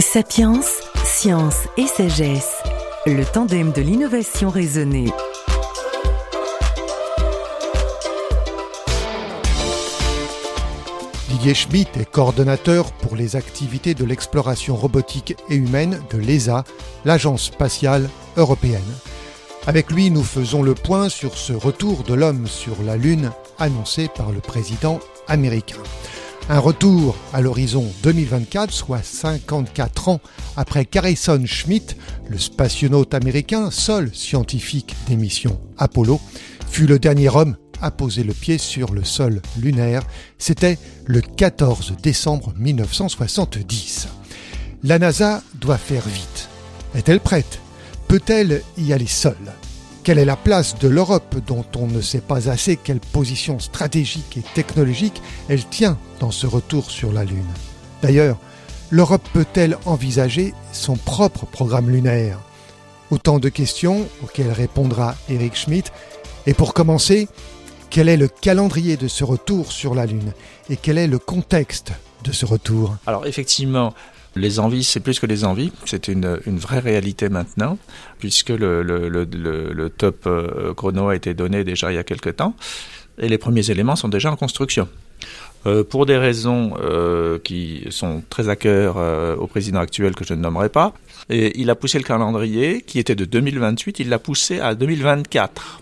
Sapiens, science et sagesse, le tandem de l'innovation raisonnée. Didier Schmitt est coordonnateur pour les activités de l'exploration robotique et humaine de l'ESA, l'Agence spatiale européenne. Avec lui, nous faisons le point sur ce retour de l'homme sur la Lune annoncé par le président américain. Un retour à l'horizon 2024, soit 54 ans après Harrison Schmitt, le spationaute américain, seul scientifique des missions Apollo, fut le dernier homme à poser le pied sur le sol lunaire. C'était le 14 décembre 1970. La NASA doit faire vite. Est-elle prête? Peut-elle y aller seule? Quelle est la place de l'Europe dont on ne sait pas assez quelle position stratégique et technologique elle tient dans ce retour sur la Lune? D'ailleurs, l'Europe peut-elle envisager son propre programme lunaire? Autant de questions auxquelles répondra Eric Schmidt. Et pour commencer, quel est le calendrier de ce retour sur la Lune? Et quel est le contexte de ce retour? Alors effectivement, les envies, c'est plus que des envies, c'est une, vraie réalité maintenant, puisque le, top euh, chrono a été donné déjà il y a quelque temps, et les premiers éléments sont déjà en construction. Euh, pour des raisons euh, qui sont très à cœur au président actuel que je ne nommerai pas, et il a poussé le calendrier qui était de 2028, il l'a poussé à 2024.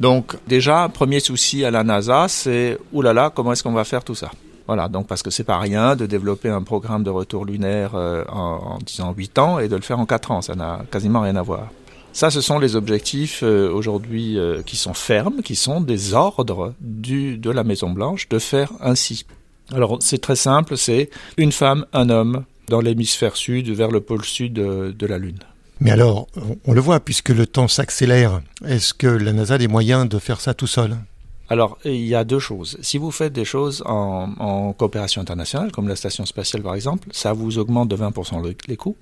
Donc déjà, premier souci à la NASA, c'est oulala, comment est-ce qu'on va faire tout ça? Voilà, donc parce que c'est pas rien de développer un programme de retour lunaire euh, en, disant 8 ans et de le faire en 4 ans, ça n'a quasiment rien à voir. Ça, ce sont les objectifs euh, aujourd'hui euh, qui sont fermes, qui sont des ordres du, de la Maison Blanche de faire ainsi. Alors c'est très simple, c'est une femme, un homme dans l'hémisphère sud vers le pôle sud de la Lune. Mais alors, on le voit, puisque le temps s'accélère, est-ce que la NASA a les moyens de faire ça tout seul? Alors, il y a deux choses. Si vous faites des choses en, coopération internationale, comme la station spatiale par exemple, ça vous augmente de 20% les coûts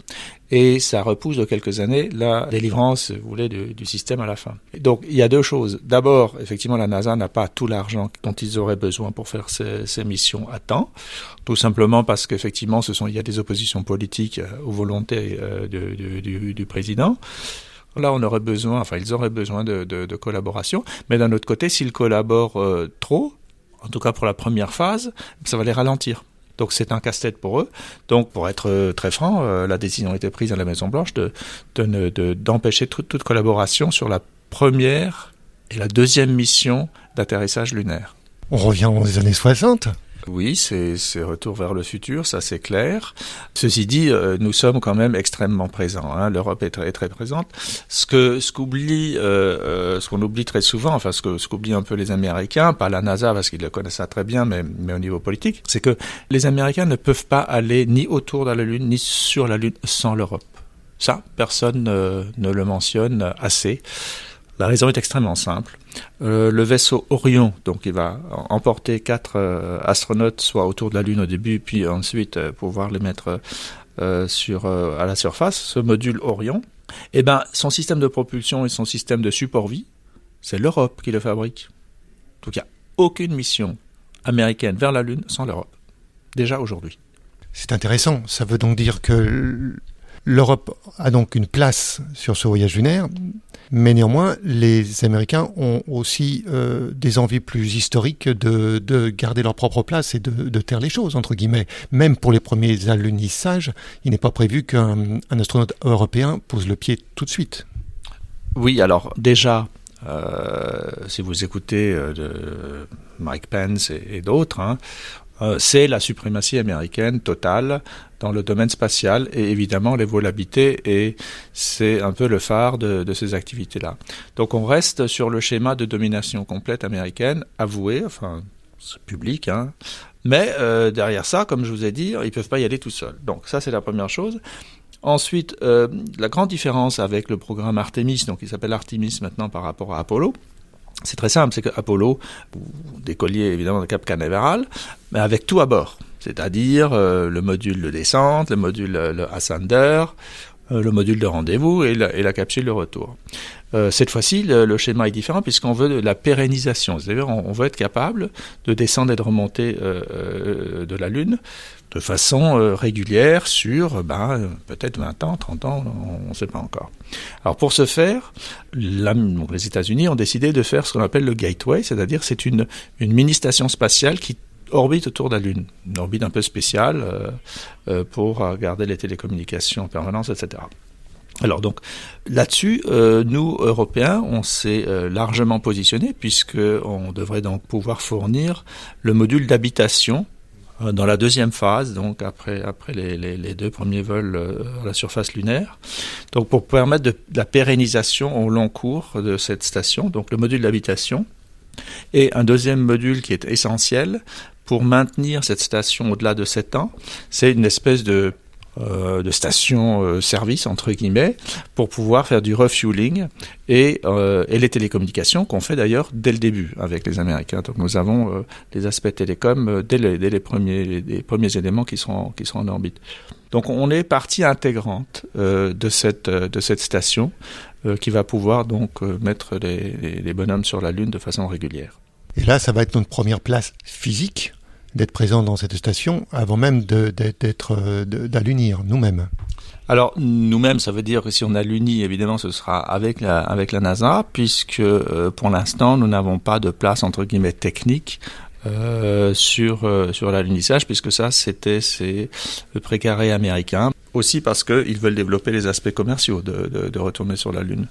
et ça repousse de quelques années la délivrance, vous voulez, du, système à la fin. Donc, il y a deux choses. D'abord, effectivement, la NASA n'a pas tout l'argent dont ils auraient besoin pour faire ces, missions à temps, tout simplement parce qu'effectivement, il y a des oppositions politiques euh, aux volontés euh, du président. Là, on aurait besoin, enfin, ils auraient besoin de, collaboration. Mais d'un autre côté, s'ils collaborent euh, trop, en tout cas pour la première phase, ça va les ralentir. Donc c'est un casse-tête pour eux. Donc pour être euh, très franc, euh, la décision a été prise à la Maison Blanche de, d'empêcher toute collaboration sur la première et la deuxième mission d'atterrissage lunaire. On revient aux années 60 oui, c'est retour vers le futur, ça c'est clair. Ceci dit, euh, nous sommes quand même extrêmement présents. Hein. L'Europe est très très présente. Ce que ce qu'oublie, euh, euh, ce qu'on oublie très souvent, enfin ce que ce qu'oublient un peu les Américains, pas la NASA parce qu'ils le connaissent très bien, mais mais au niveau politique, c'est que les Américains ne peuvent pas aller ni autour de la Lune ni sur la Lune sans l'Europe. Ça, personne ne le mentionne assez. La raison est extrêmement simple. Euh, le vaisseau Orion, donc il va emporter quatre euh, astronautes, soit autour de la Lune au début, puis ensuite euh, pouvoir les mettre sur, à la surface. Ce module Orion, eh ben, son système de propulsion et son système de support vie, c'est l'Europe qui le fabrique. Donc il n'y a aucune mission américaine vers la Lune sans l'Europe. Déjà aujourd'hui. C'est intéressant. Ça veut donc dire que l'Europe a donc une place sur ce voyage lunaire, mais néanmoins, les Américains ont aussi euh, des envies plus historiques de, garder leur propre place et de, taire les choses, entre guillemets. Même pour les premiers alunissages, il n'est pas prévu qu'un astronaute européen pose le pied tout de suite. Oui, alors déjà, euh, si vous écoutez euh, de Mike Pence et, d'autres, hein, c'est la suprématie américaine totale dans le domaine spatial et évidemment les vols habités et c'est un peu le phare de, ces activités-là. Donc on reste sur le schéma de domination complète américaine, avoué, enfin public, hein. mais euh, derrière ça, comme je vous ai dit, ils peuvent pas y aller tout seuls. Donc ça c'est la première chose. Ensuite, euh, la grande différence avec le programme Artemis, donc il s'appelle Artemis maintenant par rapport à Apollo, c'est très simple, c'est que Apollo, décolliez évidemment de Cap Canaveral, mais avec tout à bord, c'est-à-dire euh, le module de descente, le module euh, le ascender, euh, le module de rendez-vous et la, capsule de retour. cette fois-ci, le, schéma est différent puisqu'on veut de la pérennisation, c'est-à-dire on, veut être capable de descendre et de remonter de la Lune de façon euh, régulière sur ben, peut-être 20 ans, 30 ans, on ne sait pas encore. Alors pour ce faire, les États-Unis ont décidé de faire ce qu'on appelle le Gateway, c'est-à-dire c'est une, une mini-station spatiale qui orbite autour de la Lune, une orbite un peu spéciale euh, euh, pour garder les télécommunications en permanence, etc. Alors donc là-dessus, nous Européens, on s'est largement positionnés puisque on devrait donc pouvoir fournir le module d'habitation dans la deuxième phase, donc après après les, deux premiers vols à la surface lunaire, donc pour permettre la pérennisation au long cours de cette station, donc le module d'habitation et un deuxième module qui est essentiel pour maintenir cette station au-delà de 7 ans, c'est une espèce de euh, de station euh, entre guillemets pour pouvoir faire du refueling et, euh, et les télécommunications qu'on fait d'ailleurs dès le début avec les Américains. Donc nous avons euh, les aspects télécom euh, dès, les, dès les premiers les premiers éléments qui sont qui sont en orbite. Donc on est partie intégrante euh, de cette de cette station qui va pouvoir donc mettre les, les bonhommes sur la lune de façon régulière. Et là, ça va être notre première place physique d'être présent dans cette station avant même d'être d'allunir nous-mêmes. Alors nous-mêmes, ça veut dire que si on a l'uni, évidemment, ce sera avec la, avec la NASA, puisque euh, pour l'instant, nous n'avons pas de place entre guillemets technique euh, sur euh, sur l'alunissage, puisque ça, c'était c'est le précaré américain. Aussi parce qu'ils veulent développer les aspects commerciaux de, de, retourner sur la Lune,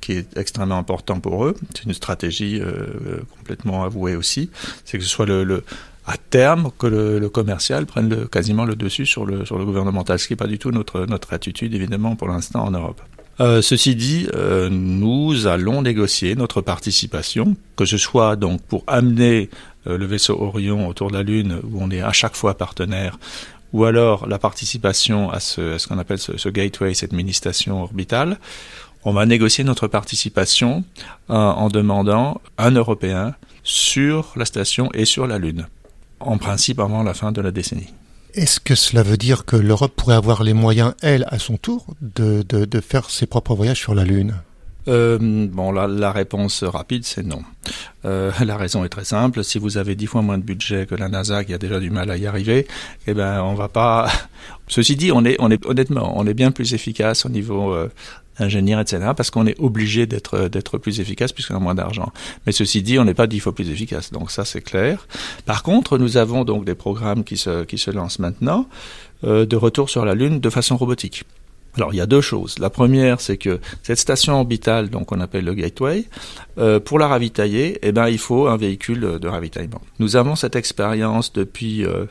qui est extrêmement important pour eux. C'est une stratégie euh, complètement avouée aussi. C'est que ce soit le à terme que le, commercial prenne quasiment le dessus sur le, sur le gouvernemental, ce qui n'est pas du tout notre, notre attitude, évidemment, pour l'instant en Europe. Euh, ceci dit, euh, nous allons négocier notre participation, que ce soit donc pour amener euh, le vaisseau Orion autour de la Lune, où on est à chaque fois partenaire, ou alors la participation à ce, qu'on appelle ce, ce, gateway, cette mini-station orbitale. On va négocier notre participation en demandant un Européen sur la station et sur la Lune en principe avant la fin de la décennie. Est-ce que cela veut dire que l'Europe pourrait avoir les moyens, elle, à son tour, de, de, de faire ses propres voyages sur la Lune? Euh, bon, la, la, réponse rapide, c'est non. Euh, la raison est très simple. Si vous avez dix fois moins de budget que la NASA, qui a déjà du mal à y arriver, eh ben, on va pas. Ceci dit, on est, on est honnêtement, on est bien plus efficace au niveau euh, ingénieur, etc., parce qu'on est obligé d'être d'être plus efficace puisqu'on a moins d'argent. Mais ceci dit, on n'est pas dix fois plus efficace, donc ça c'est clair. Par contre, nous avons donc des programmes qui se qui se lancent maintenant euh, de retour sur la Lune de façon robotique. Alors il y a deux choses. La première, c'est que cette station orbitale, donc on appelle le Gateway, euh, pour la ravitailler, eh ben il faut un véhicule de ravitaillement. Nous avons cette expérience depuis euh,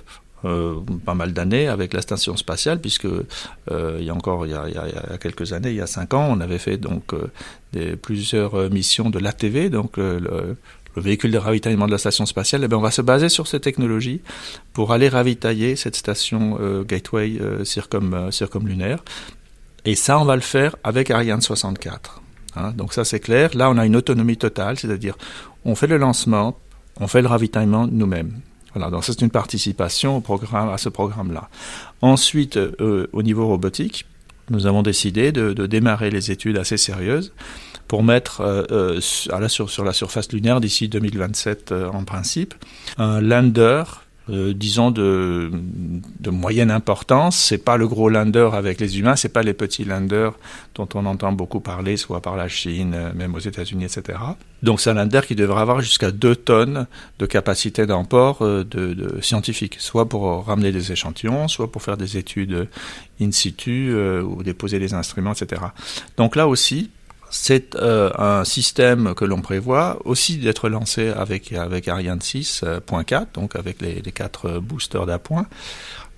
euh, pas mal d'années avec la station spatiale, puisque euh, il y a encore il y a, quelques années, il y a cinq ans, on avait fait donc euh, plusieurs missions de l'ATV, donc le, le véhicule de ravitaillement de la station spatiale, eh bien, on va se baser sur ces technologies pour aller ravitailler cette station Gateway circum, circumlunaire. Et ça, on va le faire avec Ariane 64. Hein, donc ça, c'est clair. Là, on a une autonomie totale, c'est-à-dire on fait le lancement, on fait le ravitaillement nous-mêmes. Voilà, donc c'est une participation au programme, à ce programme-là. Ensuite, euh, au niveau robotique, nous avons décidé de, de, démarrer les études assez sérieuses pour mettre euh, euh, sur, sur la surface lunaire d'ici 2027 euh, en principe un lander euh, disons de, de moyenne importance. C'est pas le gros lander avec les humains, c'est pas les petits landers dont on entend beaucoup parler, soit par la Chine, euh, même aux États-Unis, etc. Donc c'est un lander qui devrait avoir jusqu'à 2 tonnes de capacité d'emport euh, de, de scientifique, soit pour ramener des échantillons, soit pour faire des études in situ euh, ou déposer des instruments, etc. Donc là aussi, c'est euh, un système que l'on prévoit aussi d'être lancé avec, avec Ariane 6.4, euh, donc avec les, les quatre boosters d'appoint,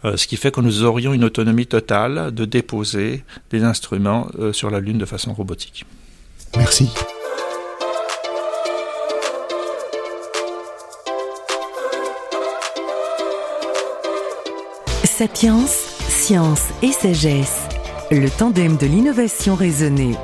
euh, ce qui fait que nous aurions une autonomie totale de déposer des instruments euh, sur la Lune de façon robotique. Merci. Sapiens, science et sagesse, le tandem de l'innovation raisonnée.